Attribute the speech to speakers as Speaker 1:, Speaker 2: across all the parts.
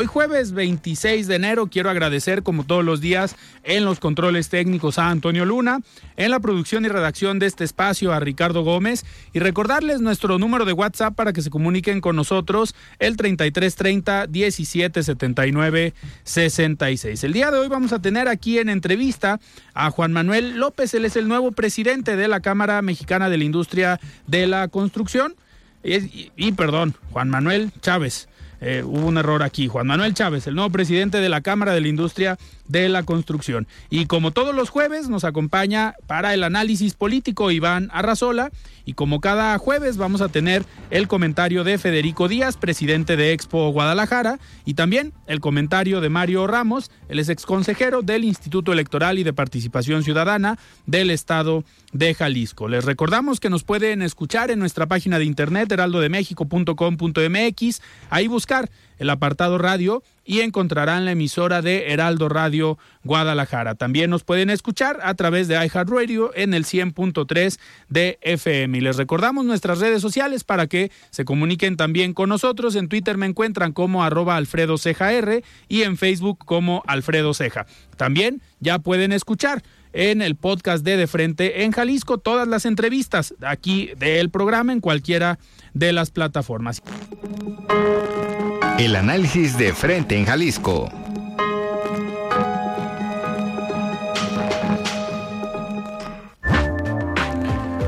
Speaker 1: Hoy jueves 26 de enero quiero agradecer como todos los días en los controles técnicos a Antonio Luna, en la producción y redacción de este espacio a Ricardo Gómez y recordarles nuestro número de WhatsApp para que se comuniquen con nosotros el 3330 1779 66. El día de hoy vamos a tener aquí en entrevista a Juan Manuel López, él es el nuevo presidente de la Cámara Mexicana de la Industria de la Construcción y, y perdón, Juan Manuel Chávez. Eh, hubo un error aquí. Juan Manuel Chávez, el nuevo presidente de la Cámara de la Industria de la Construcción. Y como todos los jueves, nos acompaña para el análisis político Iván Arrazola. Y como cada jueves, vamos a tener el comentario de Federico Díaz, presidente de Expo Guadalajara. Y también el comentario de Mario Ramos, es exconsejero del Instituto Electoral y de Participación Ciudadana del Estado de Jalisco. Les recordamos que nos pueden escuchar en nuestra página de internet heraldodemexico.com.mx. Ahí buscar el apartado radio y encontrarán la emisora de Heraldo Radio Guadalajara. También nos pueden escuchar a través de iHeartRadio en el 100.3 de FM. Y les recordamos nuestras redes sociales para que se comuniquen también con nosotros. En Twitter me encuentran como arroba Alfredo Ceja R y en Facebook como Alfredo Ceja. También ya pueden escuchar en el podcast de De Frente en Jalisco todas las entrevistas aquí del programa en cualquiera de las plataformas.
Speaker 2: El análisis de Frente en Jalisco.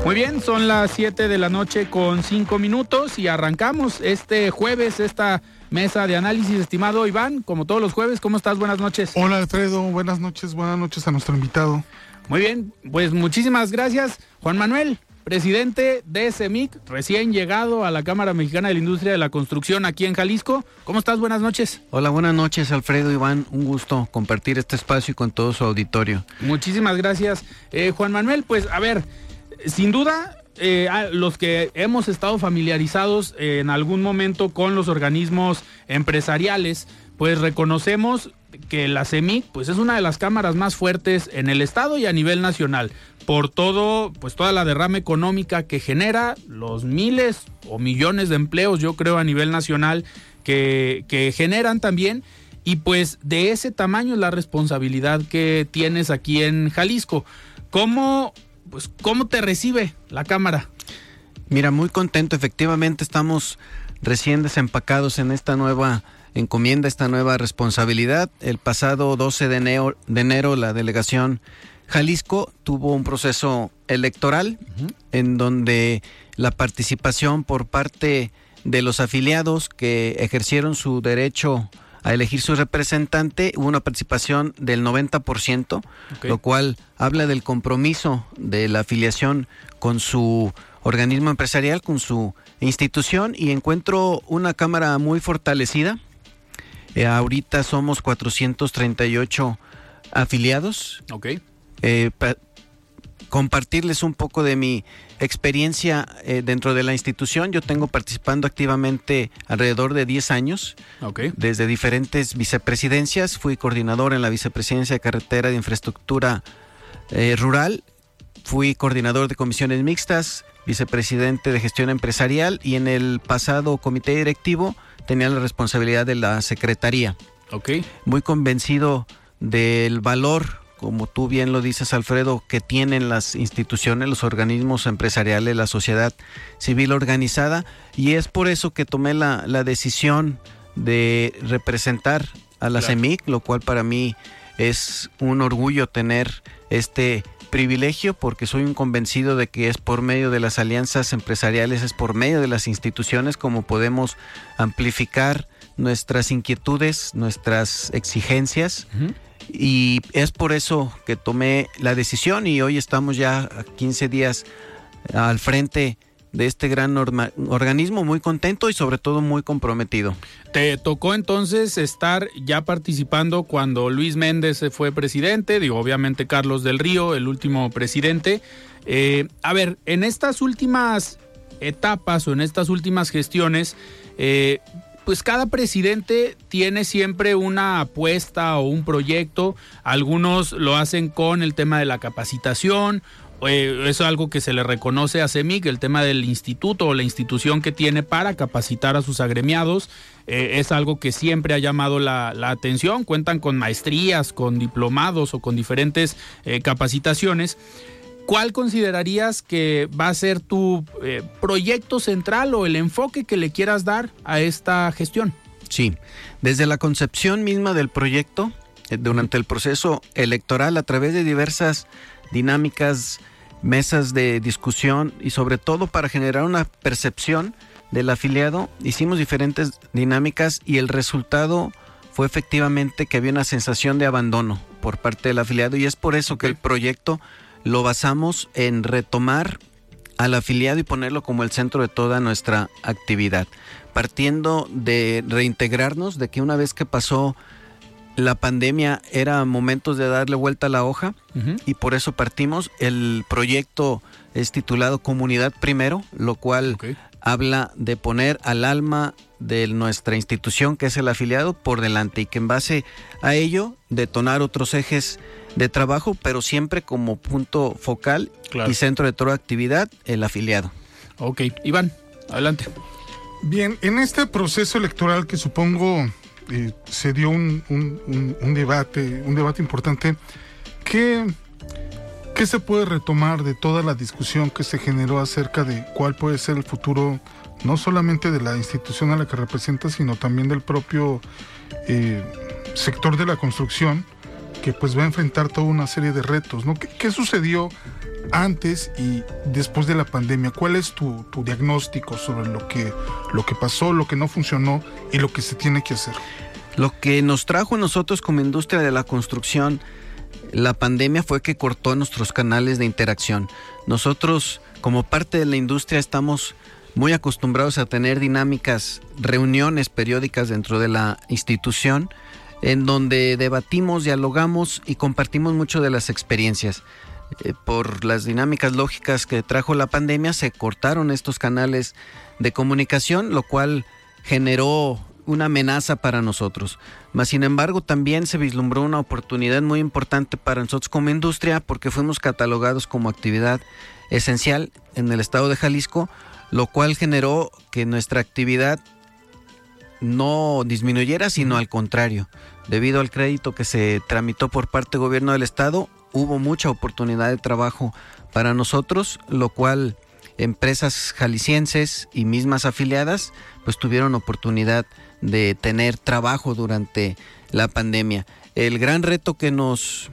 Speaker 1: Muy bien, son las 7 de la noche con 5 minutos y arrancamos este jueves esta mesa de análisis, estimado Iván, como todos los jueves, ¿cómo estás? Buenas noches.
Speaker 3: Hola Alfredo, buenas noches, buenas noches a nuestro invitado.
Speaker 1: Muy bien, pues muchísimas gracias. Juan Manuel, presidente de CEMIC, recién llegado a la Cámara Mexicana de la Industria de la Construcción aquí en Jalisco. ¿Cómo estás? Buenas noches.
Speaker 4: Hola, buenas noches Alfredo Iván, un gusto compartir este espacio con todo su auditorio.
Speaker 1: Muchísimas gracias. Eh, Juan Manuel, pues a ver, sin duda eh, los que hemos estado familiarizados en algún momento con los organismos empresariales, pues reconocemos que la CEMIC pues es una de las cámaras más fuertes en el estado y a nivel nacional por todo pues toda la derrama económica que genera los miles o millones de empleos yo creo a nivel nacional que, que generan también y pues de ese tamaño es la responsabilidad que tienes aquí en Jalisco. ¿Cómo, pues, cómo te recibe la cámara?
Speaker 4: Mira, muy contento, efectivamente estamos recién desempacados en esta nueva encomienda esta nueva responsabilidad. El pasado 12 de enero, de enero la delegación Jalisco tuvo un proceso electoral en donde la participación por parte de los afiliados que ejercieron su derecho a elegir su representante, hubo una participación del 90%, lo cual habla del compromiso de la afiliación con su organismo empresarial, con su institución, y encuentro una Cámara muy fortalecida, eh, ahorita somos 438 afiliados.
Speaker 1: Ok.
Speaker 4: Eh, compartirles un poco de mi experiencia eh, dentro de la institución. Yo tengo participando activamente alrededor de 10 años.
Speaker 1: Okay.
Speaker 4: Desde diferentes vicepresidencias. Fui coordinador en la vicepresidencia de carretera de infraestructura rural. Fui coordinador de comisiones mixtas, vicepresidente de gestión empresarial y en el pasado comité directivo tenía la responsabilidad de la secretaría.
Speaker 1: Ok.
Speaker 4: Muy convencido del valor como tú bien lo dices, Alfredo, que tienen las instituciones, los organismos empresariales, la sociedad civil organizada, y es por eso que tomé la, decisión de representar a la CEMIC, lo cual para mí es un orgullo tener este privilegio porque soy un convencido de que es por medio de las alianzas empresariales, es por medio de las instituciones como podemos amplificar nuestras inquietudes, nuestras exigencias y es por eso que tomé la decisión y hoy estamos ya 15 días al frente de este gran organismo, muy contento y sobre todo muy comprometido.
Speaker 1: Te tocó entonces estar ya participando cuando Luis Méndez fue presidente, digo, obviamente Carlos del Río, el último presidente. Eh, a ver, en estas últimas etapas o en estas últimas gestiones, eh, pues cada presidente tiene siempre una apuesta o un proyecto. Algunos lo hacen con el tema de la capacitación. Eh, es algo que se le reconoce a CEMIC, el tema del instituto o la institución que tiene para capacitar a sus agremiados. Eh, es algo que siempre ha llamado la, atención. Cuentan con maestrías, con diplomados o con diferentes eh, capacitaciones. ¿Cuál considerarías que va a ser tu eh, proyecto central o el enfoque que le quieras dar a esta gestión?
Speaker 4: Sí, desde la concepción misma del proyecto, eh, durante el proceso electoral, a través de diversas dinámicas, mesas de discusión y sobre todo para generar una percepción del afiliado, hicimos diferentes dinámicas y el resultado fue efectivamente que había una sensación de abandono por parte del afiliado y es por eso que el proyecto lo basamos en retomar al afiliado y ponerlo como el centro de toda nuestra actividad, partiendo de reintegrarnos, de que una vez que pasó la pandemia era momentos de darle vuelta a la hoja y por eso partimos. El proyecto es titulado Comunidad Primero, lo cual habla de poner al alma de nuestra institución, que es el afiliado, por delante y que en base a ello detonar otros ejes de trabajo, pero siempre como punto focal y centro de toda actividad, el afiliado.
Speaker 1: Ok, Iván, adelante.
Speaker 3: Bien, en este proceso electoral que supongo eh, se dio un, debate, un debate importante, ¿qué, ¿qué se puede retomar de toda la discusión que se generó acerca de cuál puede ser el futuro, no solamente de la institución a la que representa, sino también del propio eh, sector de la construcción? que pues va a enfrentar toda una serie de retos. ¿Qué, sucedió antes y después de la pandemia? ¿Cuál es tu, diagnóstico sobre lo que, lo que pasó, lo que no funcionó y lo que se tiene que hacer?
Speaker 4: Lo que nos trajo nosotros como industria de la construcción la pandemia fue que cortó nuestros canales de interacción. Nosotros como parte de la industria estamos muy acostumbrados a tener dinámicas, reuniones periódicas dentro de la institución en donde debatimos, dialogamos y compartimos mucho de las experiencias. Eh, por las dinámicas lógicas que trajo la pandemia, se cortaron estos canales de comunicación, lo cual generó una amenaza para nosotros. Mas, sin embargo, también se vislumbró una oportunidad muy importante para nosotros como industria porque fuimos catalogados como actividad esencial en el estado de Jalisco, lo cual generó que nuestra actividad no disminuyera, sino al contrario. Debido al crédito que se tramitó por parte del gobierno del estado, hubo mucha oportunidad de trabajo para nosotros, lo cual empresas jaliscienses y mismas afiliadas pues tuvieron oportunidad de tener trabajo durante la pandemia. El gran reto que nos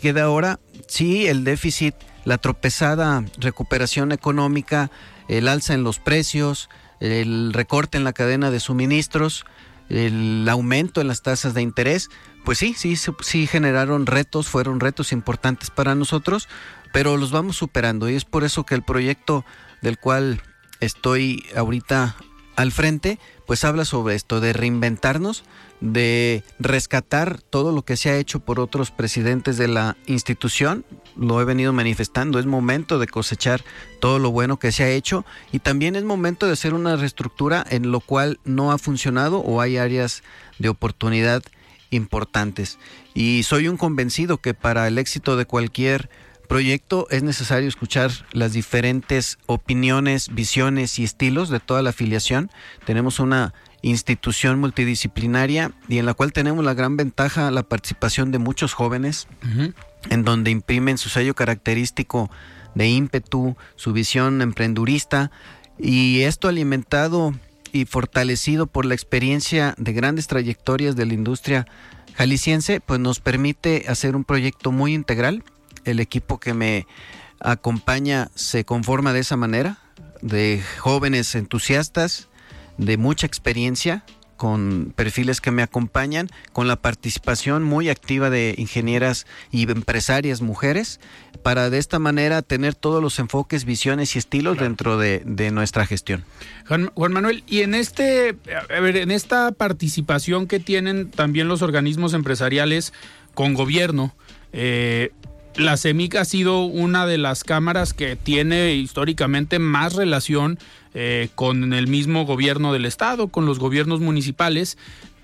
Speaker 4: queda ahora, sí, el déficit, la tropezada recuperación económica, el alza en los precios, el recorte en la cadena de suministros, el aumento en las tasas de interés, pues sí, sí, sí generaron retos, fueron retos importantes para nosotros, pero los vamos superando y es por eso que el proyecto del cual estoy ahorita al frente, pues habla sobre esto, de reinventarnos, de rescatar todo lo que se ha hecho por otros presidentes de la institución, lo he venido manifestando, es momento de cosechar todo lo bueno que se ha hecho y también es momento de hacer una reestructura en lo cual no ha funcionado o hay áreas de oportunidad importantes. Y soy un convencido que para el éxito de cualquier proyecto es necesario escuchar las diferentes opiniones, visiones y estilos de toda la afiliación. Tenemos una institución multidisciplinaria y en la cual tenemos la gran ventaja la participación de muchos jóvenes, en donde imprimen su sello característico de ímpetu, su visión emprendurista y esto alimentado y fortalecido por la experiencia de grandes trayectorias de la industria jalisciense, pues nos permite hacer un proyecto muy integral. El equipo que me acompaña se conforma de esa manera, de jóvenes entusiastas, de mucha experiencia, con perfiles que me acompañan, con la participación muy activa de ingenieras y empresarias mujeres, para de esta manera tener todos los enfoques, visiones y estilos dentro de, nuestra gestión.
Speaker 1: Juan, Manuel, y en este, a ver, en esta participación que tienen también los organismos empresariales con gobierno, eh, la CEMIC ha sido una de las cámaras que tiene históricamente más relación eh, con el mismo gobierno del estado, con los gobiernos municipales.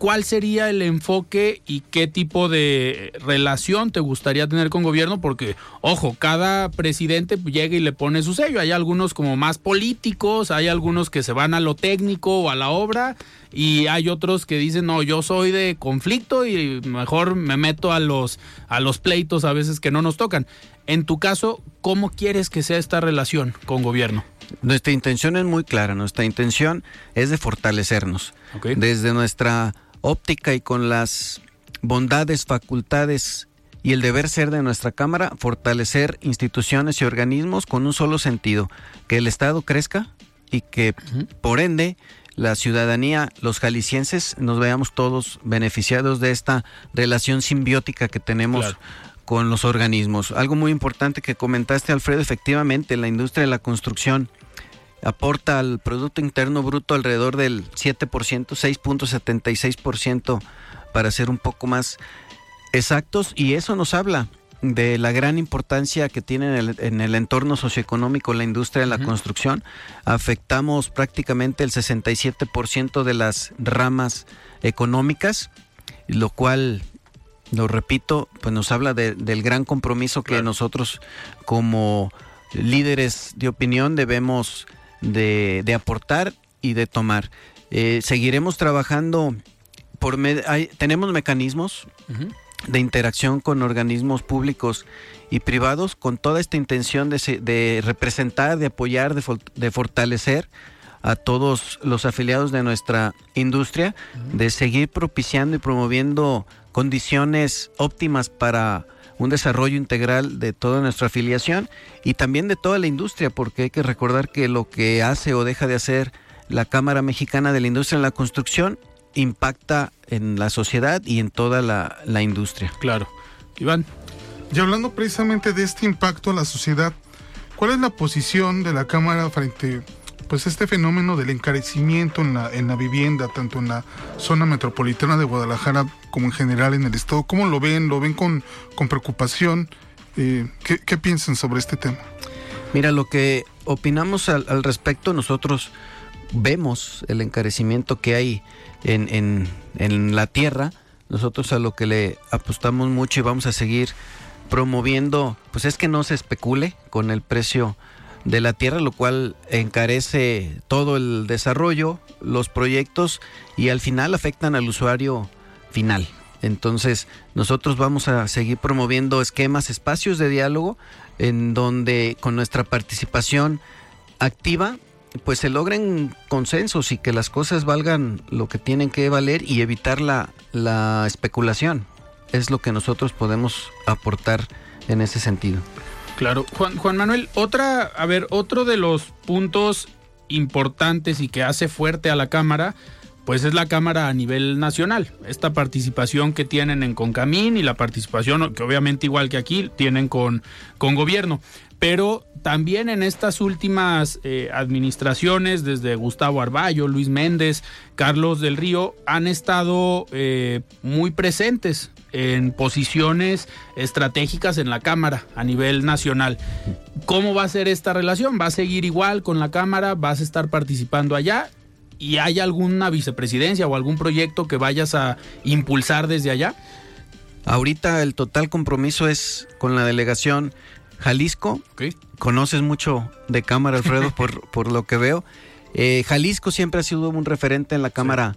Speaker 1: ¿Cuál sería el enfoque y qué tipo de relación te gustaría tener con gobierno? Porque, ojo, cada presidente llega y le pone su sello. Hay algunos como más políticos, hay algunos que se van a lo técnico o a la obra y hay otros que dicen, no, yo soy de conflicto y mejor me meto a los, a los pleitos a veces que no nos tocan. En tu caso, ¿cómo quieres que sea esta relación con gobierno?
Speaker 4: Nuestra intención es muy clara, nuestra intención es de fortalecernos. Desde nuestra óptica y con las bondades, facultades y el deber ser de nuestra Cámara, fortalecer instituciones y organismos con un solo sentido, que el Estado crezca y que por ende la ciudadanía, los jaliscienses, nos veamos todos beneficiados de esta relación simbiótica que tenemos con los organismos. Algo muy importante que comentaste, Alfredo, efectivamente, la industria de la construcción aporta al Producto Interno Bruto alrededor del 7%, 6.76% para ser un poco más exactos, y eso nos habla de la gran importancia que tiene en el, entorno socioeconómico la industria de la construcción. Afectamos prácticamente el 67% de las ramas económicas, lo cual, lo repito, pues nos habla del gran compromiso que nosotros como líderes de opinión debemos de, aportar y de tomar. Eh, seguiremos trabajando por tenemos mecanismos de interacción con organismos públicos y privados con toda esta intención de, de representar, de apoyar, de, de, fortalecer a todos los afiliados de nuestra industria, de seguir propiciando y promoviendo condiciones óptimas para un desarrollo integral de toda nuestra afiliación y también de toda la industria, porque hay que recordar que lo que hace o deja de hacer la Cámara Mexicana de la Industria en la Construcción impacta en la sociedad y en toda la, la industria.
Speaker 1: Claro. Iván.
Speaker 3: Y hablando precisamente de este impacto a la sociedad, ¿cuál es la posición de la Cámara frente a pues este fenómeno del encarecimiento en la, en la vivienda, tanto en la zona metropolitana de Guadalajara como en general en el estado, ¿cómo lo ven? ¿Lo ven con, preocupación? Eh, ¿qué, piensan sobre este tema?
Speaker 4: Mira, lo que opinamos al, respecto, nosotros vemos el encarecimiento que hay en la tierra, nosotros a lo que le apostamos mucho y vamos a seguir promoviendo, pues es que no se especule con el precio de la tierra, lo cual encarece todo el desarrollo, los proyectos y al final afectan al usuario final. Entonces, nosotros vamos a seguir promoviendo esquemas, espacios de diálogo en donde con nuestra participación activa pues se logren consensos y que las cosas valgan lo que tienen que valer y evitar la, la especulación. Es lo que nosotros podemos aportar en ese sentido.
Speaker 1: Claro, Juan, Juan Manuel, otra, a ver, otro de los puntos importantes y que hace fuerte a la Cámara, pues es la Cámara a nivel nacional. Esta participación que tienen en Concamín y la participación que obviamente igual que aquí tienen con, con gobierno. Pero también en estas últimas eh, administraciones, desde Gustavo Arballo, Luis Méndez, Carlos del Río, han estado eh, muy presentes en posiciones estratégicas en la Cámara a nivel nacional. ¿Cómo va a ser esta relación? ¿Va a seguir igual con la Cámara? ¿Vas a estar participando allá? ¿Y hay alguna vicepresidencia o algún proyecto que vayas a impulsar desde allá?
Speaker 4: Ahorita el total compromiso es con la delegación Jalisco. Conoces mucho de Cámara, Alfredo, por, por lo que veo. Eh, Jalisco siempre ha sido un referente en la Cámara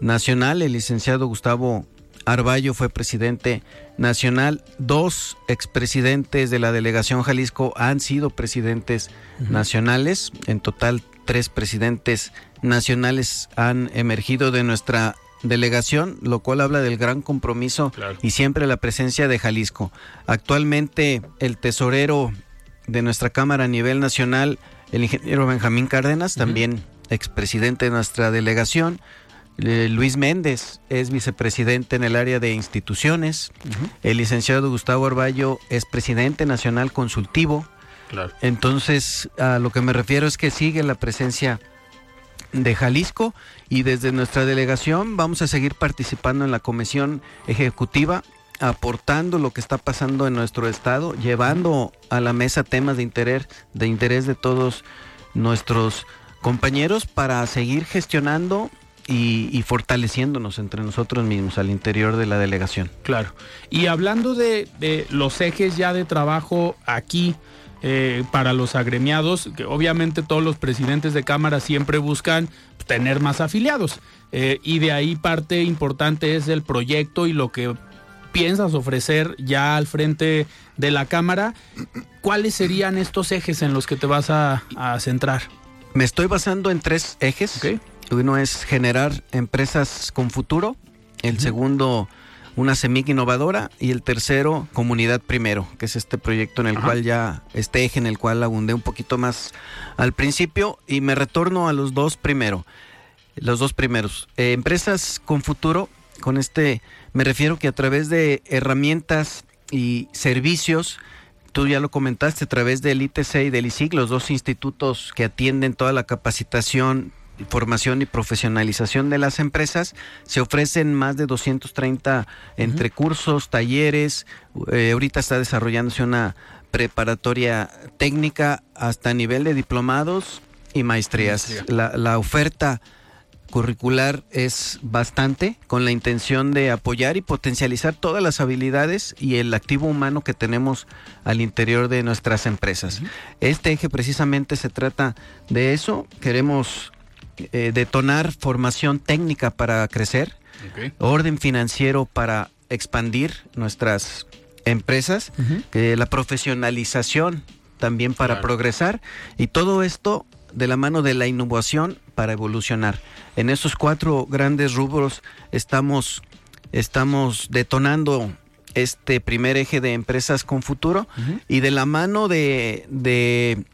Speaker 4: Nacional. El licenciado Gustavo Arballo fue presidente nacional. Dos expresidentes de la delegación Jalisco han sido presidentes nacionales. En total, tres presidentes nacionales han emergido de nuestra delegación, lo cual habla del gran compromiso y siempre la presencia de Jalisco. Actualmente el tesorero de nuestra Cámara a nivel nacional, el ingeniero Benjamín Cárdenas, también expresidente de nuestra delegación. Eh, Luis Méndez es vicepresidente en el área de instituciones. El licenciado Gustavo Arballo es presidente nacional consultivo. Entonces, a lo que me refiero es que sigue la presencia de Jalisco y desde nuestra delegación vamos a seguir participando en la comisión ejecutiva aportando lo que está pasando en nuestro estado, llevando a la mesa temas de interés de interés de todos nuestros compañeros para seguir gestionando y, fortaleciéndonos entre nosotros mismos al interior de la delegación.
Speaker 1: Claro. Y hablando de, de los ejes ya de trabajo aquí, eh, para los agremiados, que obviamente todos los presidentes de Cámara siempre buscan tener más afiliados. Eh, y de ahí parte importante es el proyecto y lo que piensas ofrecer ya al frente de la Cámara. ¿Cuáles serían estos ejes en los que te vas a, centrar?
Speaker 4: Me estoy basando en tres ejes. Uno es generar empresas con futuro. El segundo una semilla innovadora y el tercero, Comunidad Primero, que es este proyecto en el cual ya, este eje en el cual abundé un poquito más al principio y me retorno a los dos primero, los dos primeros. Eh, empresas con futuro, con este, me refiero que a través de herramientas y servicios, tú ya lo comentaste, a través del ITC y del ISIC, los dos institutos que atienden toda la capacitación formación y profesionalización de las empresas. Se ofrecen más de 230 entre cursos, talleres. Eh, ahorita está desarrollándose una preparatoria técnica hasta nivel de diplomados y maestrías. La, la oferta curricular es bastante con la intención de apoyar y potencializar todas las habilidades y el activo humano que tenemos al interior de nuestras empresas. Este eje precisamente se trata de eso. Queremos eh, detonar formación técnica para crecer, orden financiero para expandir nuestras empresas, la profesionalización también para progresar y todo esto de la mano de la innovación para evolucionar. En esos cuatro grandes rubros estamos, estamos detonando este primer eje de empresas con futuro y de la mano de, de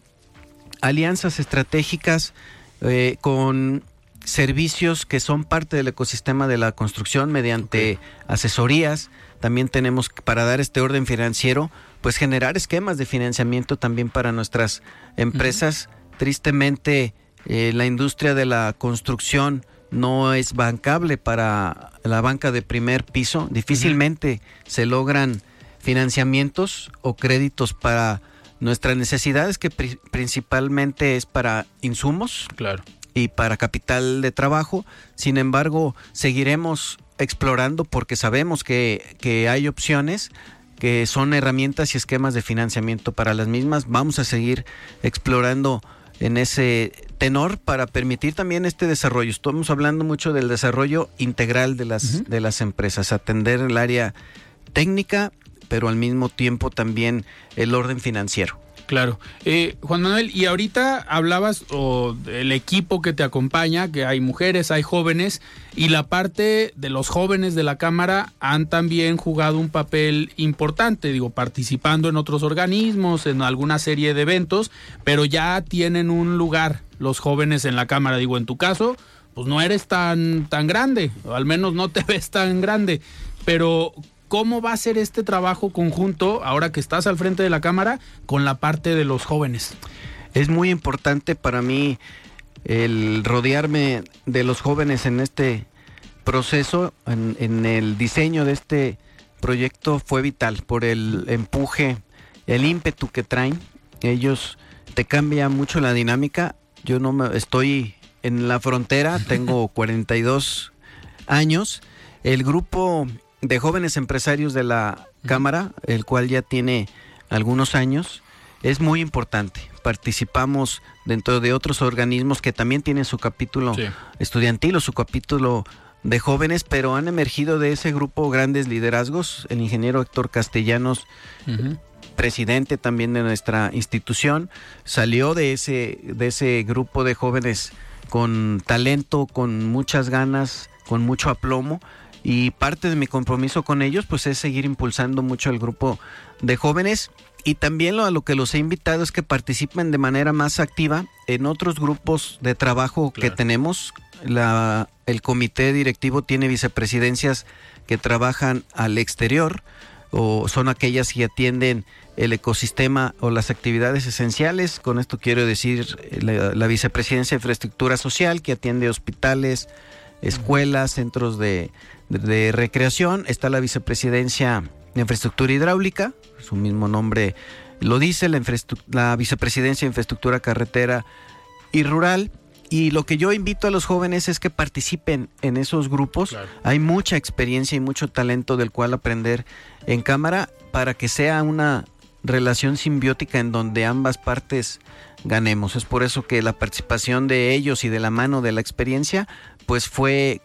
Speaker 4: alianzas estratégicas eh, con servicios que son parte del ecosistema de la construcción mediante asesorías. También tenemos para dar este orden financiero, pues generar esquemas de financiamiento también para nuestras empresas. Tristemente, eh, la industria de la construcción no es bancable para la banca de primer piso. Difícilmente se logran financiamientos o créditos para Nuestra necesidad es que principalmente es para insumos.
Speaker 1: Claro.
Speaker 4: Y para capital de trabajo. Sin embargo, seguiremos explorando porque sabemos que, que hay opciones que son herramientas y esquemas de financiamiento para las mismas. Vamos a seguir explorando en ese tenor para permitir también este desarrollo. Estamos hablando mucho del desarrollo integral de las, de las empresas, atender el área técnica pero al mismo tiempo también el orden financiero.
Speaker 1: Claro. Eh, Juan Manuel, y ahorita hablabas del equipo que te acompaña, que hay mujeres, hay jóvenes, y la parte de los jóvenes de la Cámara han también jugado un papel importante, digo, participando en otros organismos, en alguna serie de eventos, pero ya tienen un lugar los jóvenes en la Cámara. Digo, en tu caso, pues no eres tan, tan grande, o al menos no te ves tan grande, pero ¿Cómo va a ser este trabajo conjunto, ahora que estás al frente de la Cámara, con la parte de los jóvenes?
Speaker 4: Es muy importante para mí el rodearme de los jóvenes en este proceso, en, el diseño de este proyecto fue vital por el empuje, el ímpetu que traen. Ellos te cambia mucho la dinámica. Yo no me, estoy en la frontera, tengo 42 años. El grupo de jóvenes empresarios de la Cámara, el cual ya tiene algunos años, es muy importante participamos dentro de otros organismos que también tienen su capítulo estudiantil o su capítulo de jóvenes, pero han emergido de ese grupo grandes liderazgos. El ingeniero Héctor Castellanos, presidente también de nuestra institución, salió de ese, de ese grupo de jóvenes con talento, con muchas ganas, con mucho aplomo. Y parte de mi compromiso con ellos, pues es seguir impulsando mucho el grupo de jóvenes. Y también lo, a lo que los he invitado es que participen de manera más activa en otros grupos de trabajo que tenemos. La, el comité directivo tiene vicepresidencias que trabajan al exterior o son aquellas que atienden el ecosistema o las actividades esenciales. Con esto quiero decir eh, la, vicepresidencia de infraestructura social que atiende hospitales, escuelas, centros de, recreación. Está la vicepresidencia de infraestructura hidráulica, su mismo nombre lo dice, la, la vicepresidencia de infraestructura carretera y rural. Y lo que yo invito a los jóvenes es que participen en esos grupos. Hay mucha experiencia y mucho talento del cual aprender en cámara para que sea una relación simbiótica en donde ambas partes ganemos. Es por eso que la participación de ellos y de la mano de la experiencia pues fue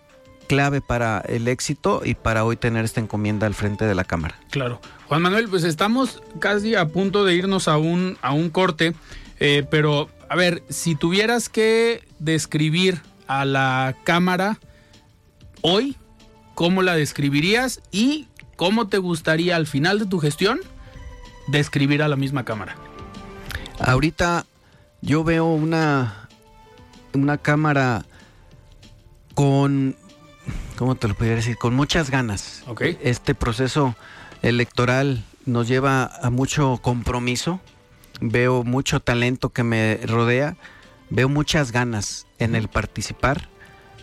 Speaker 4: clave para el éxito y para hoy tener esta encomienda al frente de la Cámara.
Speaker 1: Claro. Juan Manuel, pues estamos casi a punto de irnos a un, a un corte, eh, pero a ver, si tuvieras que describir a la cámara hoy, ¿cómo la describirías y cómo te gustaría al final de tu gestión describir a la misma cámara?
Speaker 4: Ahorita yo veo una, una cámara con, ¿cómo te lo podría decir? Con muchas ganas.
Speaker 1: Okay.
Speaker 4: Este proceso electoral nos lleva a mucho compromiso, veo mucho talento que me rodea, veo muchas ganas en el participar,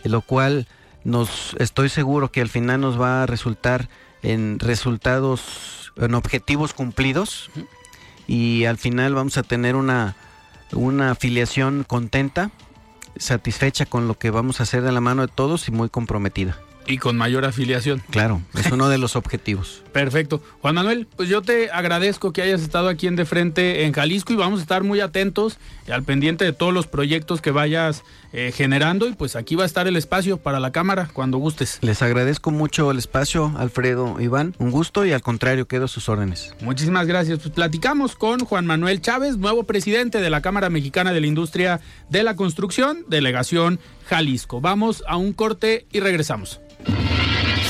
Speaker 4: lo cual nos estoy seguro que al final nos va a resultar en resultados, en objetivos cumplidos y al final vamos a tener una, una afiliación contenta, satisfecha con lo que vamos a hacer de la mano de todos y muy comprometida.
Speaker 1: Y con mayor afiliación.
Speaker 4: Claro, es uno de los objetivos.
Speaker 1: Perfecto. Juan Manuel, pues yo te agradezco que hayas estado aquí en De Frente en Jalisco y vamos a estar muy atentos y al pendiente de todos los proyectos que vayas eh, generando y pues aquí va a estar el espacio para la cámara cuando gustes.
Speaker 4: Les agradezco mucho el espacio, Alfredo Iván. Un gusto y al contrario, quedo a sus órdenes.
Speaker 1: Muchísimas gracias. Pues platicamos con Juan Manuel Chávez, nuevo presidente de la Cámara Mexicana de la Industria de la Construcción, delegación Jalisco. Vamos a un corte y regresamos.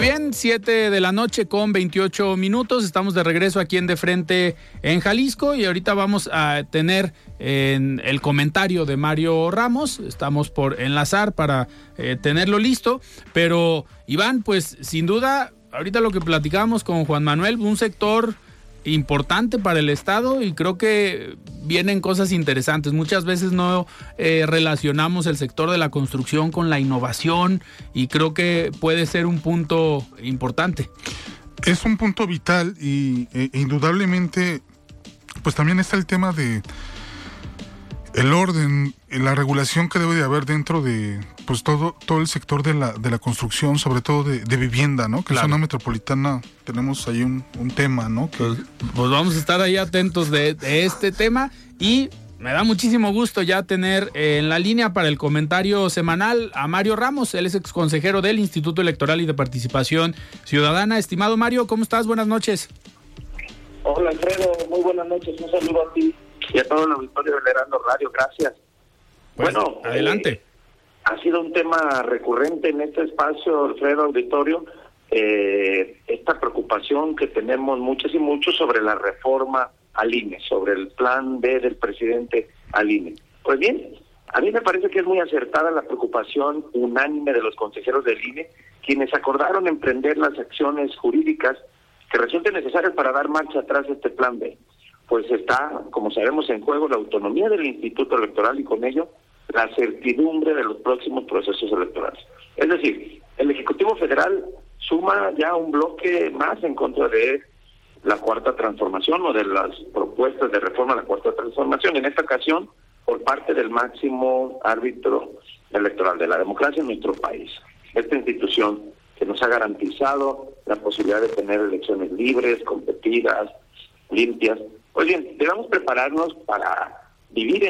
Speaker 1: Bien, 7 de la noche con 28 minutos. Estamos de regreso aquí en De Frente en Jalisco y ahorita vamos a tener en el comentario de Mario Ramos. Estamos por enlazar para eh, tenerlo listo. Pero Iván, pues sin duda, ahorita lo que platicamos con Juan Manuel, un sector importante para el Estado y creo que vienen cosas interesantes. Muchas veces no eh, relacionamos el sector de la construcción con la innovación y creo que puede ser un punto importante.
Speaker 3: Es un punto vital y e, indudablemente pues también está el tema de el orden, la regulación que debe de haber dentro de pues todo todo el sector de la, de la construcción, sobre todo de, vivienda, ¿no? Que en zona metropolitana tenemos ahí un, tema, ¿no?
Speaker 1: Pues, pues, vamos a estar ahí atentos de, este tema y me da muchísimo gusto ya tener en la línea para el comentario semanal a Mario Ramos, él es ex consejero del Instituto Electoral y de Participación Ciudadana. Estimado Mario, ¿cómo estás? Buenas noches.
Speaker 5: Hola Alfredo, muy buenas noches, un saludo a ti y a todo el auditorio del Herando Radio. Gracias.
Speaker 1: Pues, bueno, adelante. Eh,
Speaker 5: ha sido un tema recurrente en este espacio, Alfredo Auditorio, eh, esta preocupación que tenemos muchos y muchos sobre la reforma al INE, sobre el plan B del presidente al INE. Pues bien, a mí me parece que es muy acertada la preocupación unánime de los consejeros del INE, quienes acordaron emprender las acciones jurídicas que resulten necesarias para dar marcha atrás a este plan B pues está, como sabemos, en juego la autonomía del Instituto Electoral y con ello la certidumbre de los próximos procesos electorales. Es decir, el Ejecutivo Federal suma ya un bloque más en contra de la cuarta transformación o de las propuestas de reforma a la cuarta transformación, en esta ocasión por parte del máximo árbitro electoral de la democracia en nuestro país. Esta institución que nos ha garantizado la posibilidad de tener elecciones libres, competidas, limpias. Pues bien, debemos prepararnos para vivir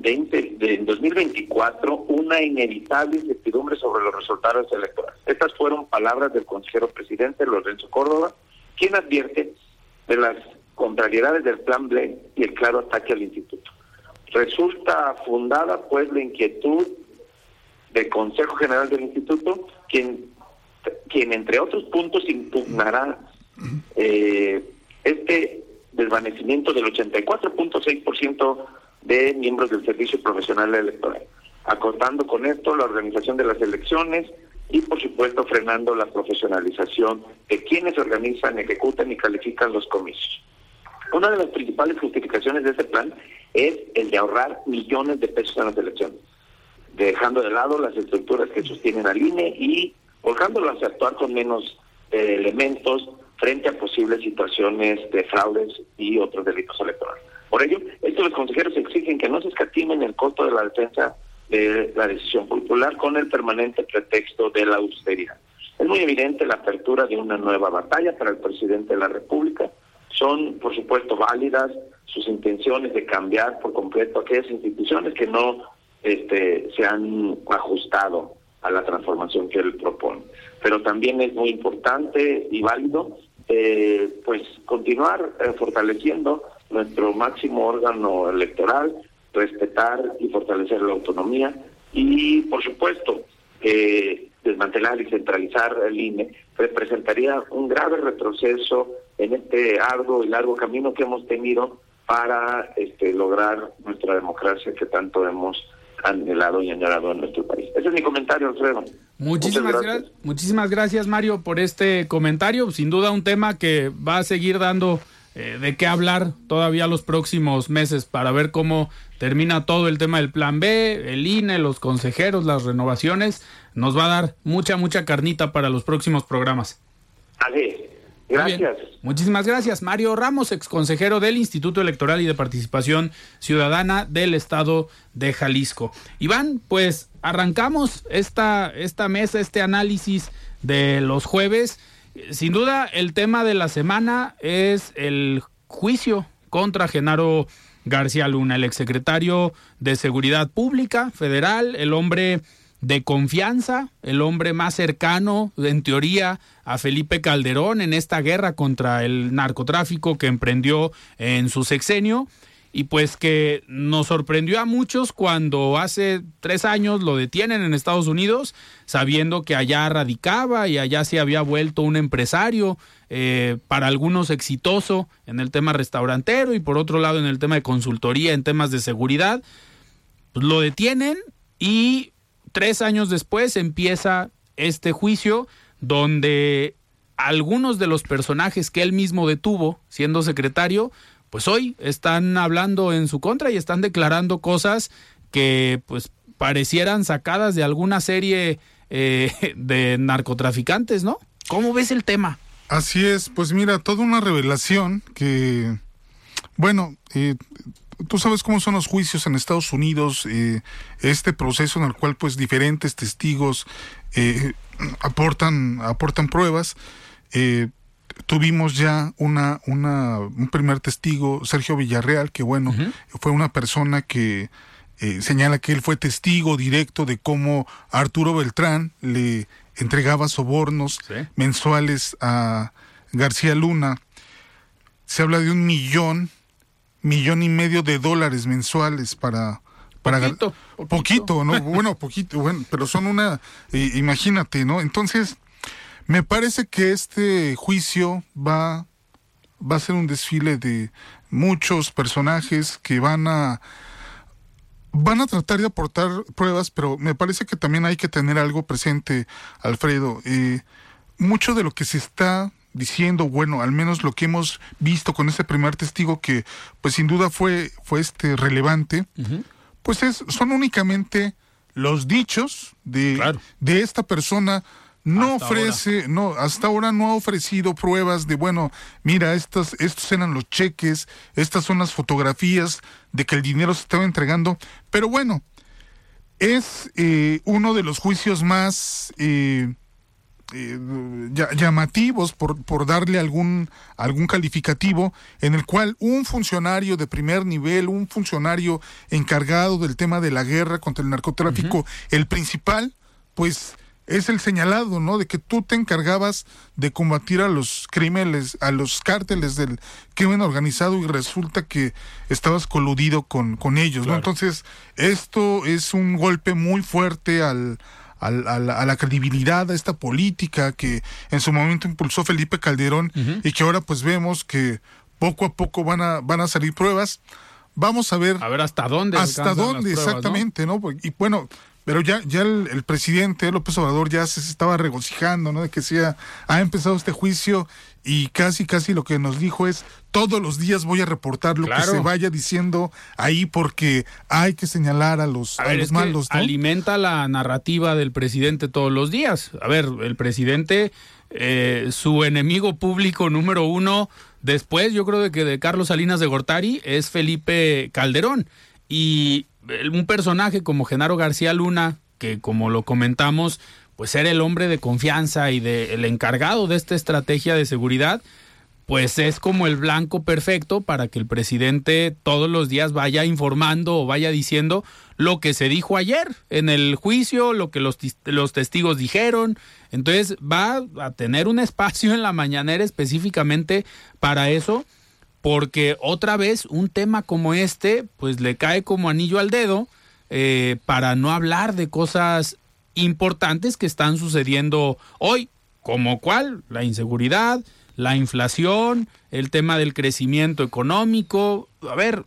Speaker 5: 20, de 2024 una inevitable incertidumbre sobre los resultados electorales. Estas fueron palabras del consejero presidente Lorenzo Córdoba, quien advierte de las contrariedades del plan B y el claro ataque al instituto. Resulta fundada pues la inquietud del Consejo General del Instituto, quien, quien entre otros puntos impugnará eh, este desvanecimiento del 84.6% de miembros del Servicio Profesional Electoral, acortando con esto la organización de las elecciones y, por supuesto, frenando la profesionalización de quienes organizan, ejecutan y califican los comicios. Una de las principales justificaciones de este plan es el de ahorrar millones de pesos en las elecciones, dejando de lado las estructuras que sostienen al INE y volcándolas a actuar con menos eh, elementos frente a posibles situaciones de fraudes y otros delitos electorales. Por ello, estos consejeros exigen que no se escatimen el costo de la defensa de la decisión popular con el permanente pretexto de la austeridad. Es muy evidente la apertura de una nueva batalla para el presidente de la República. Son, por supuesto, válidas sus intenciones de cambiar por completo aquellas instituciones que no este, se han ajustado a la transformación que él propone. Pero también es muy importante y válido eh, pues continuar eh, fortaleciendo nuestro máximo órgano electoral, respetar y fortalecer la autonomía y, por supuesto, eh, desmantelar y centralizar el INE representaría un grave retroceso en este arduo y largo camino que hemos tenido para este, lograr nuestra democracia que tanto hemos anhelado y añorado en nuestro país. Ese es mi comentario, Alfredo.
Speaker 1: Muchísimas gracias. muchísimas gracias, Mario, por este comentario. Sin duda un tema que va a seguir dando eh, de qué hablar todavía los próximos meses para ver cómo termina todo el tema del plan B, el INE, los consejeros, las renovaciones. Nos va a dar mucha, mucha carnita para los próximos programas.
Speaker 5: Así Gracias.
Speaker 1: Muchísimas gracias. Mario Ramos, ex consejero del Instituto Electoral y de Participación Ciudadana del Estado de Jalisco. Iván, pues arrancamos esta, esta mesa, este análisis de los jueves. Sin duda, el tema de la semana es el juicio contra Genaro García Luna, el exsecretario de Seguridad Pública Federal, el hombre de confianza, el hombre más cercano, en teoría, a Felipe Calderón en esta guerra contra el narcotráfico que emprendió en su sexenio y pues que nos sorprendió a muchos cuando hace tres años lo detienen en Estados Unidos, sabiendo que allá radicaba y allá se había vuelto un empresario, eh, para algunos exitoso en el tema restaurantero y por otro lado en el tema de consultoría, en temas de seguridad. Pues lo detienen y tres años después empieza este juicio donde algunos de los personajes que él mismo detuvo siendo secretario, pues hoy están hablando en su contra y están declarando cosas que pues parecieran sacadas de alguna serie eh, de narcotraficantes, ¿no? ¿Cómo ves el tema?
Speaker 3: Así es, pues mira, toda una revelación que, bueno, eh, tú sabes cómo son los juicios en Estados Unidos, eh, este proceso en el cual pues diferentes testigos eh, aportan, aportan pruebas. Eh, tuvimos ya una, una, un primer testigo, Sergio Villarreal, que bueno, fue una persona que eh, señala que él fue testigo directo de cómo Arturo Beltrán le entregaba sobornos mensuales a García Luna. Se habla de un millón, millón y medio de dólares mensuales para... para
Speaker 1: Poquito,
Speaker 3: poquito, ¿no? bueno, poquito, bueno, pero son una, eh, imagínate, ¿no? Entonces, me parece que este juicio va, va a ser un desfile de muchos personajes que van a van a tratar de aportar pruebas, pero me parece que también hay que tener algo presente, Alfredo. Eh, mucho de lo que se está diciendo, bueno, al menos lo que hemos visto con este primer testigo que, pues sin duda fue, fue este relevante, pues es, son únicamente los dichos de, de esta persona no ofrece, no, hasta ahora no ha ofrecido pruebas de, bueno, mira, estas, estos eran los cheques, estas son las fotografías de que el dinero se estaba entregando, pero bueno, es eh, uno de los juicios más eh, eh, llamativos por, por darle algún, algún calificativo en el cual un funcionario de primer nivel, un funcionario encargado del tema de la guerra contra el narcotráfico, el principal, pues es el señalado, ¿no? De que tú te encargabas de combatir a los crímenes, a los cárteles del crimen organizado y resulta que estabas coludido con, con ellos, ¿no? Entonces, esto es un golpe muy fuerte al, al, a, la, credibilidad, a esta política que en su momento impulsó Felipe Calderón y que ahora pues vemos que poco a poco van a, van a salir pruebas. Vamos a ver.
Speaker 1: A ver hasta dónde.
Speaker 3: Hasta dónde, exactamente, ¿no? Y bueno, pero ya, ya el, presidente López Obrador ya se estaba regocijando, ¿no? De que sea, ha empezado este juicio y casi, casi lo que nos dijo es, todos los días voy a reportar lo que se vaya diciendo ahí porque hay que señalar a los, a, los malos.
Speaker 1: Alimenta la narrativa del presidente todos los días. A ver, el presidente, eh, su enemigo público número uno, después yo creo de que de Carlos Salinas de Gortari, es Felipe Calderón. Y un personaje como Genaro García Luna, que como lo comentamos, pues era el hombre de confianza y de, el encargado de esta estrategia de seguridad, pues es como el blanco perfecto para que el presidente todos los días vaya informando o vaya diciendo lo que se dijo ayer en el juicio, lo que los, los testigos dijeron. Entonces va a tener un espacio en la mañanera específicamente para eso porque otra vez un tema como este, pues le cae como anillo al dedo eh, para no hablar de cosas importantes que están sucediendo hoy, como cuál, la inseguridad, la inflación, el tema del crecimiento económico, a ver,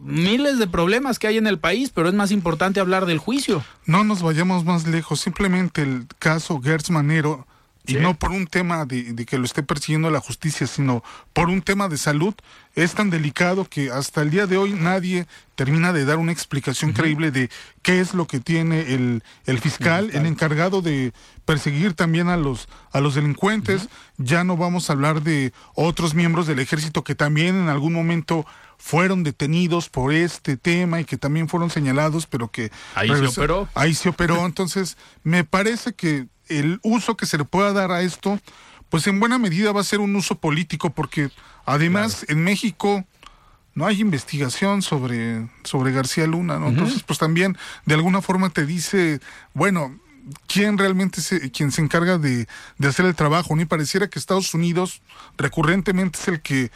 Speaker 1: miles de problemas que hay en el país, pero es más importante hablar del juicio.
Speaker 3: No nos vayamos más lejos, simplemente el caso Gertz Manero y no por un tema de, que lo esté persiguiendo la justicia, sino por un tema de salud, es tan delicado que hasta el día de hoy nadie termina de dar una explicación creíble de qué es lo que tiene el, el fiscal, el, encargado de perseguir también a los, a los delincuentes. Ya no vamos a hablar de otros miembros del ejército que también en algún momento fueron detenidos por este tema y que también fueron señalados, pero que...
Speaker 1: Ahí se operó.
Speaker 3: Ahí se operó. Entonces, me parece que el uso que se le pueda dar a esto, pues en buena medida va a ser un uso político, porque además en México no hay investigación sobre, sobre García Luna, ¿no? Entonces, pues también de alguna forma te dice, bueno, quién realmente es quien se encarga de, de hacer el trabajo, ni pareciera que Estados Unidos recurrentemente es el que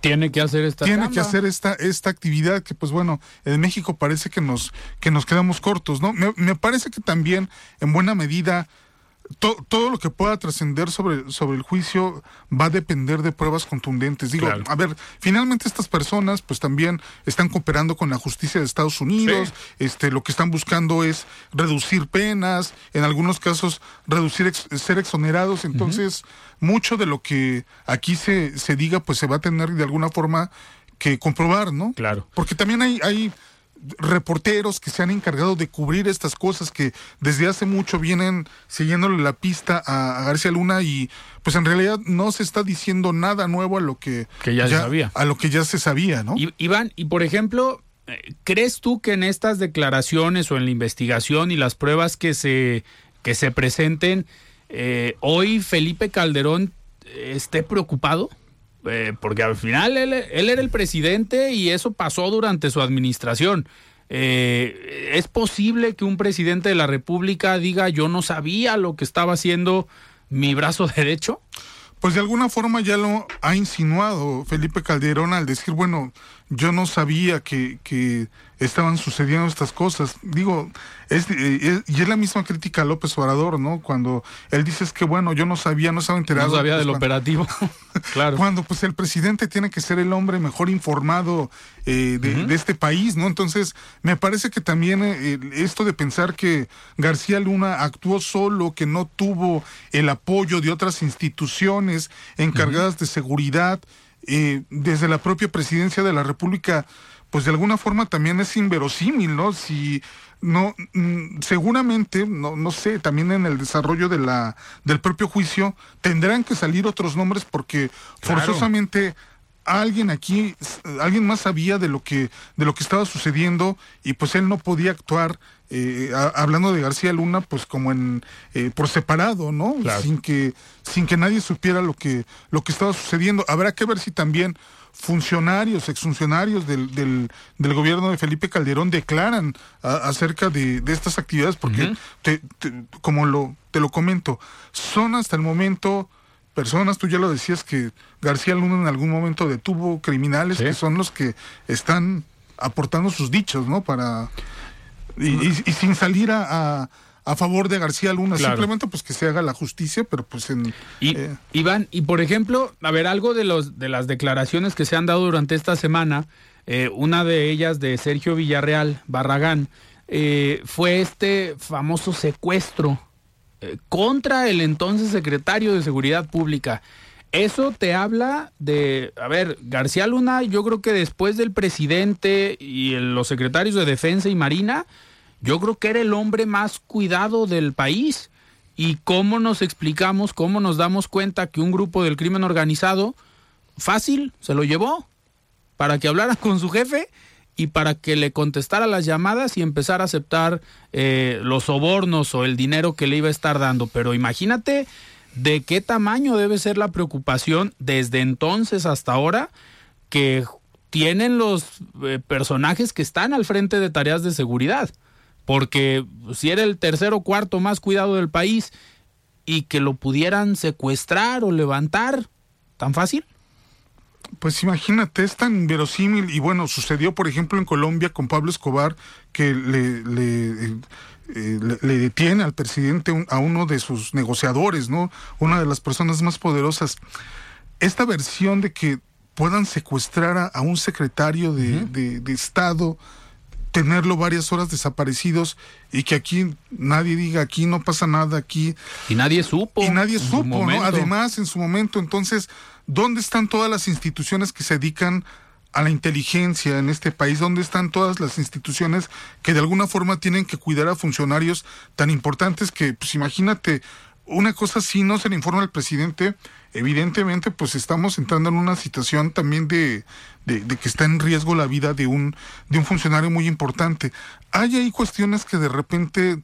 Speaker 1: tiene que hacer esta
Speaker 3: tiene que hacer esta esta actividad que pues bueno en México parece que nos que nos quedamos cortos no me, me parece que también en buena medida todo lo que pueda trascender sobre, sobre el juicio va a depender de pruebas contundentes. Digo, a ver, finalmente estas personas pues también están cooperando con la justicia de Estados Unidos, este, lo que están buscando es reducir penas, en algunos casos reducir ser exonerados, entonces mucho de lo que aquí se, se diga pues se va a tener de alguna forma que comprobar, ¿no?
Speaker 1: Claro.
Speaker 3: Porque también hay, hay reporteros que se han encargado de cubrir estas cosas que desde hace mucho vienen siguiéndole la pista a, García Luna y pues en realidad no se está diciendo nada nuevo a lo que,
Speaker 1: ya, se sabía.
Speaker 3: A lo que ya se sabía, ¿no?
Speaker 1: Y, Iván, y por ejemplo, ¿crees tú que en estas declaraciones o en la investigación y las pruebas que se, que se presenten, eh, hoy Felipe Calderón esté preocupado? Eh, porque al final él, era el presidente y eso pasó durante su administración. Eh, ¿Es posible que un presidente de la República diga yo no sabía lo que estaba haciendo mi brazo derecho?
Speaker 3: Pues de alguna forma ya lo ha insinuado Felipe Calderón al decir, bueno, yo no sabía que, que estaban sucediendo estas cosas. Digo, es, eh, y es la misma crítica a López Obrador, ¿no? Cuando él dice es que, bueno, yo no sabía, no estaba enterado.
Speaker 1: No sabía
Speaker 3: pues,
Speaker 1: del
Speaker 3: cuando,
Speaker 1: operativo. claro.
Speaker 3: Cuando pues el presidente tiene que ser el hombre mejor informado eh, de, uh -huh. de, este país, ¿no? Entonces, me parece que también eh, esto de pensar que García Luna actuó solo, que no tuvo el apoyo de otras instituciones encargadas uh -huh. de seguridad, eh, desde la propia presidencia de la República, pues de alguna forma también es inverosímil, ¿no? Si no, mm, seguramente, no, no sé, también en el desarrollo de la, del propio juicio tendrán que salir otros nombres porque claro. forzosamente alguien aquí, alguien más sabía de lo que, de lo que estaba sucediendo y pues él no podía actuar eh, a, hablando de García Luna, pues como en eh, por separado, ¿no?
Speaker 1: Claro.
Speaker 3: Sin que sin que nadie supiera lo que lo que estaba sucediendo. Habrá que ver si también funcionarios, exfuncionarios del, del, del gobierno de Felipe Calderón declaran a, acerca de, de, estas actividades, porque uh -huh. te, te, como lo te lo comento, son hasta el momento personas, tú ya lo decías que García Luna en algún momento detuvo criminales ¿Sí? que son los que están aportando sus dichos, ¿no? Para y, y, y sin salir a, a, a, favor de García Luna, claro. simplemente pues que se haga la justicia, pero pues en...
Speaker 1: Y, eh, Iván, y por ejemplo, a ver, algo de, los, de las declaraciones que se han dado durante esta semana, eh, una de ellas de Sergio Villarreal Barragán, eh, fue este famoso secuestro contra el entonces secretario de Seguridad Pública. Eso te habla de, a ver, García Luna, yo creo que después del presidente y los secretarios de Defensa y Marina, yo creo que era el hombre más cuidado del país. ¿Y cómo nos explicamos, cómo nos damos cuenta que un grupo del crimen organizado, fácil, se lo llevó para que hablara con su jefe y para que le contestara las llamadas y empezara a aceptar eh, los sobornos o el dinero que le iba a estar dando? Pero imagínate de qué tamaño debe ser la preocupación desde entonces hasta ahora que tienen los eh, personajes que están al frente de tareas de seguridad porque si era el tercer o cuarto más cuidado del país y que lo pudieran secuestrar o levantar, ¿tan fácil?
Speaker 3: Pues imagínate, es tan verosímil. Y bueno, sucedió por ejemplo en Colombia con Pablo Escobar que le, le, eh, le, le detiene al presidente un, a uno de sus negociadores, ¿no? Una de las personas más poderosas. Esta versión de que puedan secuestrar a, a un secretario de, de, de Estado, tenerlo varias horas desaparecidos y que aquí nadie diga aquí no pasa nada aquí
Speaker 1: y nadie supo
Speaker 3: y nadie supo no además en su momento. Entonces dónde están todas las instituciones que se dedican a la inteligencia en este país dónde están todas las instituciones que de alguna forma tienen que cuidar a funcionarios tan importantes que pues imagínate una cosa así no se le informa al presidente evidentemente pues estamos entrando en una situación también de, de, de, que está en riesgo la vida de un, de un funcionario muy importante. Hay ahí cuestiones que de repente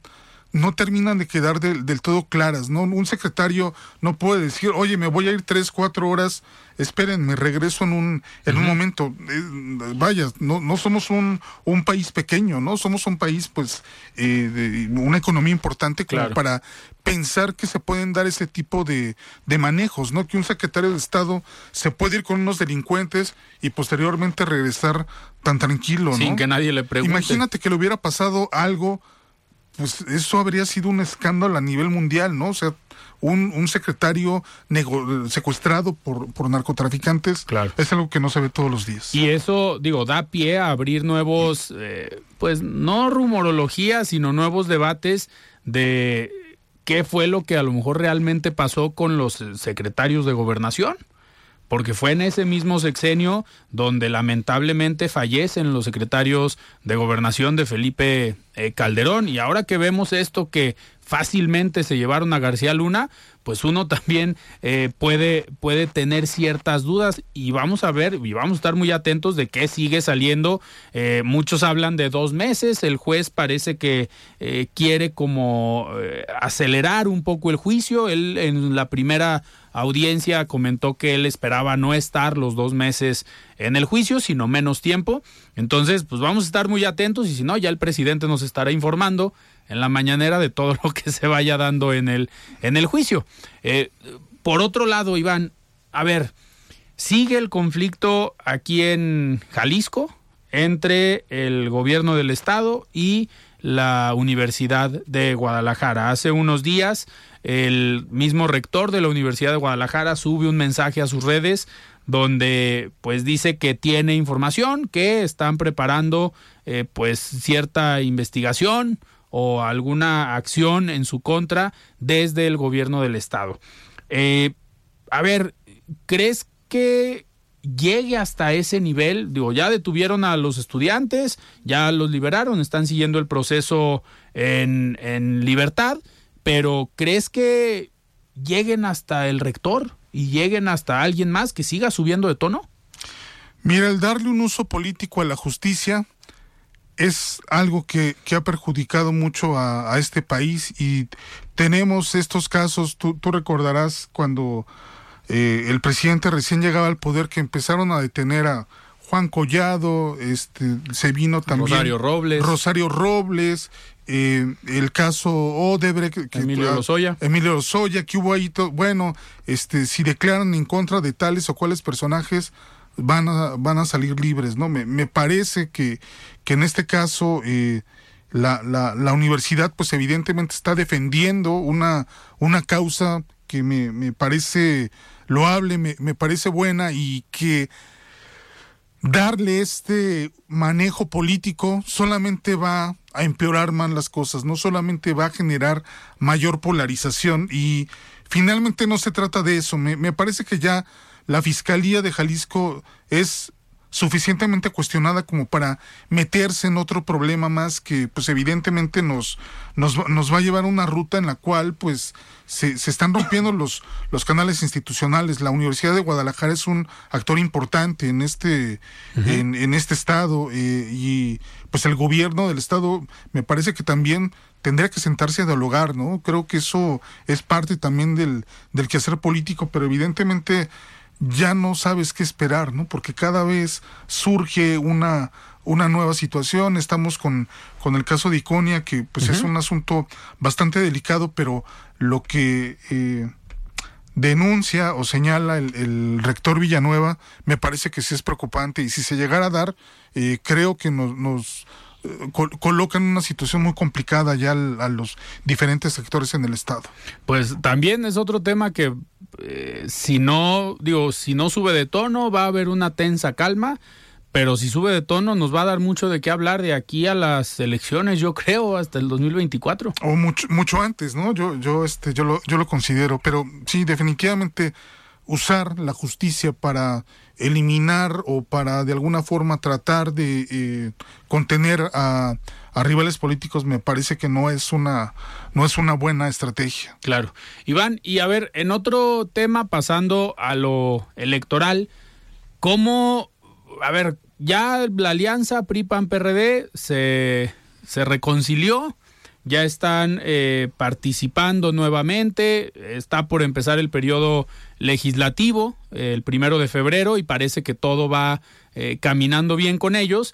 Speaker 3: no terminan de quedar de, del todo claras, ¿no? Un secretario no puede decir, oye, me voy a ir tres, cuatro horas, esperen, me regreso en un, en uh -huh. un momento. Eh, vaya, no, no somos un, un país pequeño, ¿no? Somos un país, pues, eh, de una economía importante como claro. para pensar que se pueden dar ese tipo de, de manejos, ¿no? Que un secretario de Estado se puede ir con unos delincuentes y posteriormente regresar tan tranquilo,
Speaker 1: Sin
Speaker 3: ¿no?
Speaker 1: que nadie le pregunte.
Speaker 3: Imagínate que le hubiera pasado algo pues eso habría sido un escándalo a nivel mundial, ¿no? O sea, un, un secretario secuestrado por, por narcotraficantes
Speaker 1: claro.
Speaker 3: es algo que no se ve todos los días.
Speaker 1: Y eso, digo, da pie a abrir nuevos, eh, pues no rumorologías, sino nuevos debates de qué fue lo que a lo mejor realmente pasó con los secretarios de gobernación porque fue en ese mismo sexenio donde lamentablemente fallecen los secretarios de gobernación de Felipe eh, Calderón. Y ahora que vemos esto que fácilmente se llevaron a García Luna, pues uno también eh, puede, puede tener ciertas dudas y vamos a ver y vamos a estar muy atentos de qué sigue saliendo. Eh, muchos hablan de dos meses, el juez parece que eh, quiere como acelerar un poco el juicio. Él en la primera audiencia comentó que él esperaba no estar los dos meses en el juicio, sino menos tiempo. Entonces, pues vamos a estar muy atentos y si no, ya el presidente nos estará informando en la mañanera de todo lo que se vaya dando en el, en el juicio. Eh, por otro lado, Iván, a ver, sigue el conflicto aquí en Jalisco entre el gobierno del estado y la Universidad de Guadalajara. Hace unos días el mismo rector de la Universidad de Guadalajara sube un mensaje a sus redes donde pues dice que tiene información, que están preparando eh, pues cierta investigación o alguna acción en su contra desde el gobierno del estado. Eh, a ver, ¿crees que llegue hasta ese nivel? Digo, ya detuvieron a los estudiantes, ya los liberaron, están siguiendo el proceso en, en libertad, pero ¿crees que lleguen hasta el rector y lleguen hasta alguien más que siga subiendo de tono?
Speaker 3: Mira, el darle un uso político a la justicia es algo que, ha perjudicado mucho a, este país y tenemos estos casos, tú, recordarás cuando eh, el presidente recién llegaba al poder que empezaron a detener a Juan Collado, este, se vino también
Speaker 1: Rosario Robles,
Speaker 3: Rosario Robles, eh, el caso Odebrecht,
Speaker 1: que, Emilio Lozoya,
Speaker 3: Emilio Lozoya, que hubo ahí, bueno, este, si declaran en contra de tales o cuales personajes, van a, van a salir libres, ¿no? Me, me parece que, que en este caso eh, la, la, la, universidad pues evidentemente está defendiendo una, una causa que me, me parece loable, me, me parece buena y que darle este manejo político solamente va a empeorar más las cosas, no solamente va a generar mayor polarización y finalmente no se trata de eso, me, me parece que ya la Fiscalía de Jalisco es suficientemente cuestionada como para meterse en otro problema más que pues evidentemente nos, nos, nos va a llevar a una ruta en la cual pues se, se, están rompiendo los, los canales institucionales. La Universidad de Guadalajara es un actor importante en este, en, en, este estado eh, y pues el gobierno del estado me parece que también tendría que sentarse a dialogar, ¿no? Creo que eso es parte también del, del quehacer político, pero evidentemente ya no sabes qué esperar, ¿no? Porque cada vez surge una, una nueva situación. Estamos con, con el caso de Iconia, que pues es un asunto bastante delicado, pero lo que eh, denuncia o señala el, rector Villanueva me parece que sí es preocupante y si se llegara a dar, eh, creo que nos, nos colocan una situación muy complicada ya a los diferentes sectores en el estado.
Speaker 1: Pues también es otro tema que eh, si no digo si no sube de tono va a haber una tensa calma, pero si sube de tono nos va a dar mucho de qué hablar de aquí a las elecciones, yo creo, hasta el 2024.
Speaker 3: O mucho mucho antes, ¿no? Yo yo este yo lo yo lo considero, pero sí definitivamente usar la justicia para eliminar o para de alguna forma tratar de eh, contener a, rivales políticos me parece que no es una no es una buena estrategia.
Speaker 1: Claro. Iván, y a ver, en otro tema pasando a lo electoral, ¿cómo a ver, ya la alianza PRI PAN PRD se se reconcilió ya están eh, participando nuevamente, está por empezar el periodo legislativo el primero de febrero y parece que todo va eh, caminando bien con ellos,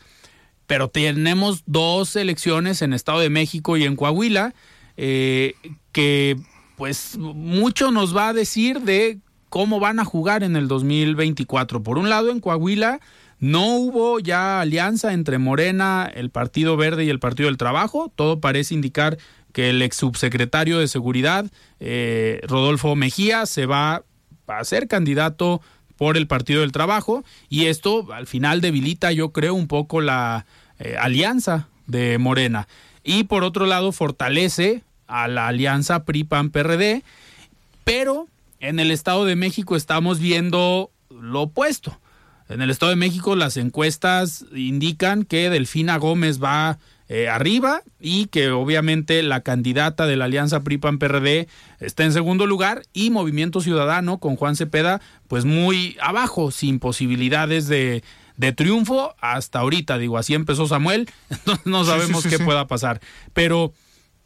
Speaker 1: pero tenemos dos elecciones en Estado de México y en Coahuila eh, que pues mucho nos va a decir de cómo van a jugar en el 2024. Por un lado, en Coahuila no hubo ya alianza entre Morena, el Partido Verde y el Partido del Trabajo. Todo parece indicar que el ex subsecretario de Seguridad, eh, Rodolfo Mejía, se va a ser candidato por el Partido del Trabajo y esto al final debilita, yo creo, un poco la eh, alianza de Morena. Y por otro lado, fortalece a la alianza PRI-PAN-PRD, pero en el Estado de México estamos viendo lo opuesto. En el Estado de México las encuestas indican que Delfina Gómez va eh, arriba y que obviamente la candidata de la alianza PRI-PAN-PRD está en segundo lugar y Movimiento Ciudadano con Juan Cepeda pues muy abajo, sin posibilidades de, de triunfo hasta ahorita. Digo, así empezó Samuel, entonces no sabemos qué pueda pasar. Pero,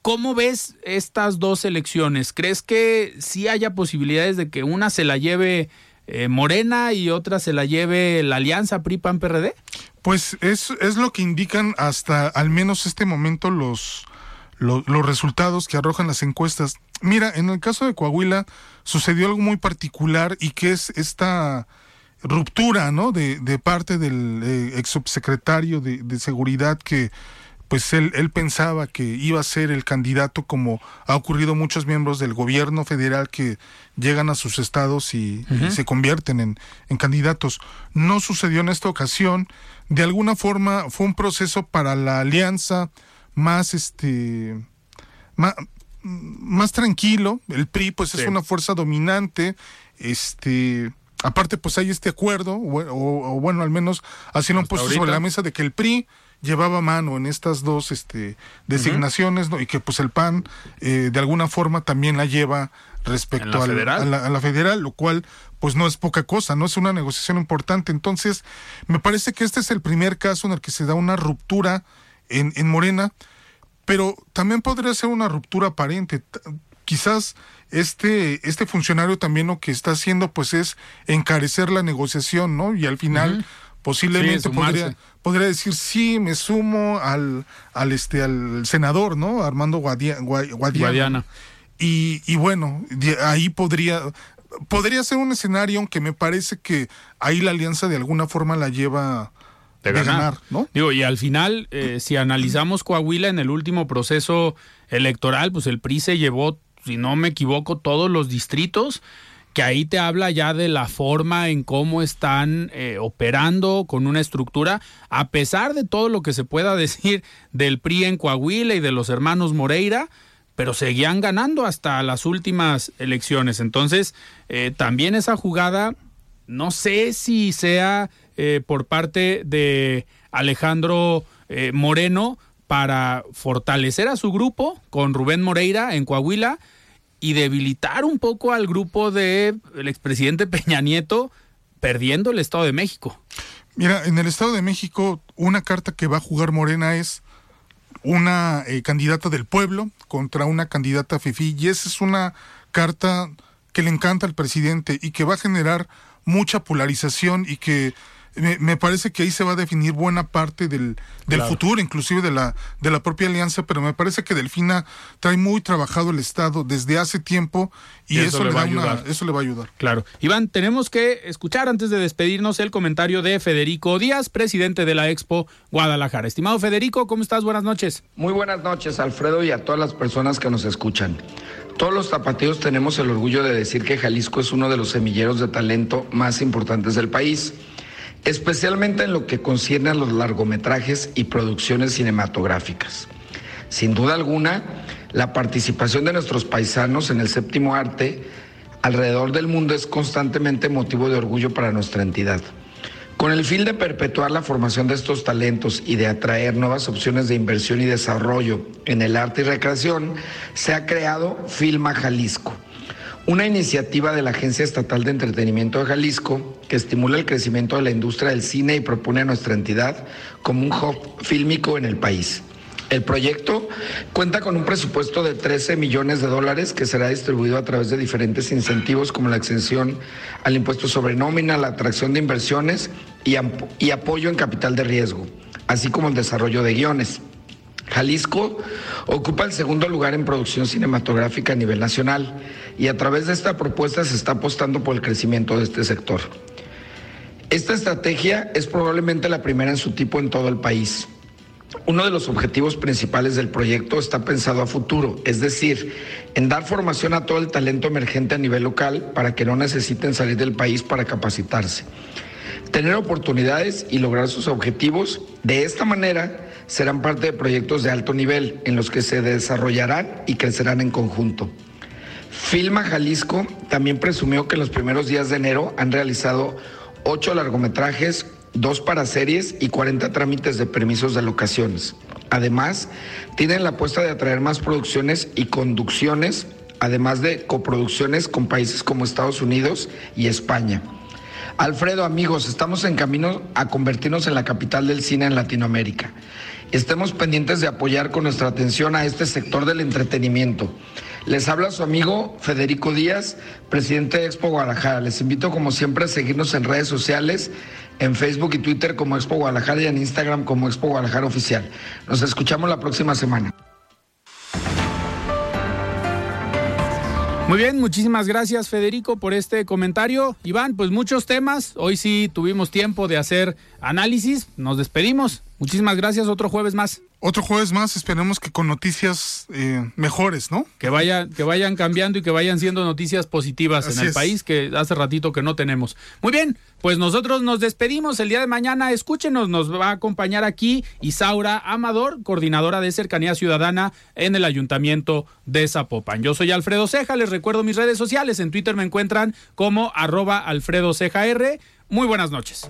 Speaker 1: ¿cómo ves estas dos elecciones? ¿Crees que sí haya posibilidades de que una se la lleve eh, Morena y otra se la lleve la alianza PRI-PAN-PRD?
Speaker 3: Pues es, es lo que indican hasta al menos este momento los, los, resultados que arrojan las encuestas. Mira, en el caso de Coahuila sucedió algo muy particular y que es esta ruptura, ¿no? De, de parte del eh, ex subsecretario de, de seguridad que pues él, él pensaba que iba a ser el candidato como ha ocurrido muchos miembros del gobierno federal que llegan a sus estados y, se convierten en, en, candidatos. No sucedió en esta ocasión. De alguna forma fue un proceso para la alianza más este más, más tranquilo. El PRI pues es una fuerza dominante. Este aparte pues hay este acuerdo, o, bueno, al menos así lo han puesto sobre la mesa de que el PRI llevaba mano en estas dos este, designaciones y que pues el PAN eh, de alguna forma también la lleva respecto a, la, federal, lo cual pues no es poca cosa, no es una negociación importante. Entonces, me parece que este es el primer caso en el que se da una ruptura en, en Morena, pero también podría ser una ruptura aparente. Quizás este, este funcionario también lo que está haciendo pues es encarecer la negociación, ¿no? Y al final posiblemente podría, podría decir sí me sumo al al este al senador no Armando Guadiana, Y, y bueno ahí podría podría ser un escenario aunque me parece que ahí la alianza de alguna forma la lleva de ganar, ¿no?
Speaker 1: Digo, y al final, eh, si analizamos Coahuila en el último proceso electoral, pues el PRI se llevó, si no me equivoco, todos los distritos que ahí te habla ya de la forma en cómo están eh, operando con una estructura, a pesar de todo lo que se pueda decir del PRI en Coahuila y de los hermanos Moreira, pero seguían ganando hasta las últimas elecciones. Entonces, eh, también esa jugada, no sé si sea eh, por parte de Alejandro Moreno para fortalecer a su grupo con Rubén Moreira en Coahuila y debilitar un poco al grupo del el expresidente Peña Nieto perdiendo el Estado de México.
Speaker 3: Mira, en el Estado de México una carta que va a jugar Morena es una eh, candidata del pueblo contra una candidata FIFI y esa es una carta que le encanta al presidente y que va a generar mucha polarización y que me, parece que ahí se va a definir buena parte del, del futuro, inclusive de la, de la propia alianza, pero me parece que Delfina trae muy trabajado el Estado desde hace tiempo y, eso, le va a ayudar. eso le va a ayudar.
Speaker 1: Claro. Iván, tenemos que escuchar antes de despedirnos el comentario de Federico Díaz, presidente de la Expo Guadalajara. Estimado Federico, ¿cómo estás? Buenas noches.
Speaker 6: Muy buenas noches, Alfredo, y a todas las personas que nos escuchan. Todos los zapateos tenemos el orgullo de decir que Jalisco es uno de los semilleros de talento más importantes del país especialmente en lo que concierne a los largometrajes y producciones cinematográficas. Sin duda alguna, la participación de nuestros paisanos en el séptimo arte alrededor del mundo es constantemente motivo de orgullo para nuestra entidad. Con el fin de perpetuar la formación de estos talentos y de atraer nuevas opciones de inversión y desarrollo en el arte y recreación, se ha creado Filma Jalisco una iniciativa de la Agencia Estatal de Entretenimiento de Jalisco que estimula el crecimiento de la industria del cine y propone a nuestra entidad como un hub fílmico en el país. El proyecto cuenta con un presupuesto de 13 millones de dólares que será distribuido a través de diferentes incentivos como la exención al impuesto sobre nómina, la atracción de inversiones y, y apoyo en capital de riesgo, así como el desarrollo de guiones. Jalisco ocupa el segundo lugar en producción cinematográfica a nivel nacional y a través de esta propuesta se está apostando por el crecimiento de este sector. Esta estrategia es probablemente la primera en su tipo en todo el país. Uno de los objetivos principales del proyecto está pensado a futuro, es decir, en dar formación a todo el talento emergente a nivel local para que no necesiten salir del país para capacitarse, tener oportunidades y lograr sus objetivos. De esta manera, serán parte de proyectos de alto nivel en los que se desarrollarán y crecerán en conjunto. Filma Jalisco también presumió que en los primeros días de enero han realizado ocho largometrajes dos para series y 40 trámites de permisos de locaciones. Además, tienen la apuesta de atraer más producciones y conducciones, además de coproducciones con países como Estados Unidos y España. Alfredo, amigos, estamos en camino a convertirnos en la capital del cine en Latinoamérica. Estemos pendientes de apoyar con nuestra atención a este sector del entretenimiento. Les habla su amigo Federico Díaz, presidente de Expo Guadalajara. Les invito como siempre a seguirnos en redes sociales, en Facebook y Twitter como Expo Guadalajara y en Instagram como Expo Guadalajara Oficial. Nos escuchamos la próxima semana.
Speaker 1: Muy bien, muchísimas gracias Federico por este comentario. Iván, pues muchos temas. Hoy sí tuvimos tiempo de hacer análisis. Nos despedimos. Muchísimas gracias. Otro jueves más.
Speaker 3: Otro jueves más, esperemos que con noticias eh, mejores, ¿no?
Speaker 1: Que, vaya, que vayan cambiando y que vayan siendo noticias positivas en el país que hace ratito que no tenemos. Muy bien, pues nosotros nos despedimos el día de mañana. Escúchenos, nos va a acompañar aquí Isaura Amador, coordinadora de Cercanía Ciudadana en el Ayuntamiento de Zapopan. Yo soy Alfredo Ceja, les recuerdo mis redes sociales. En Twitter me encuentran como arroba Alfredo Ceja R. Muy buenas noches.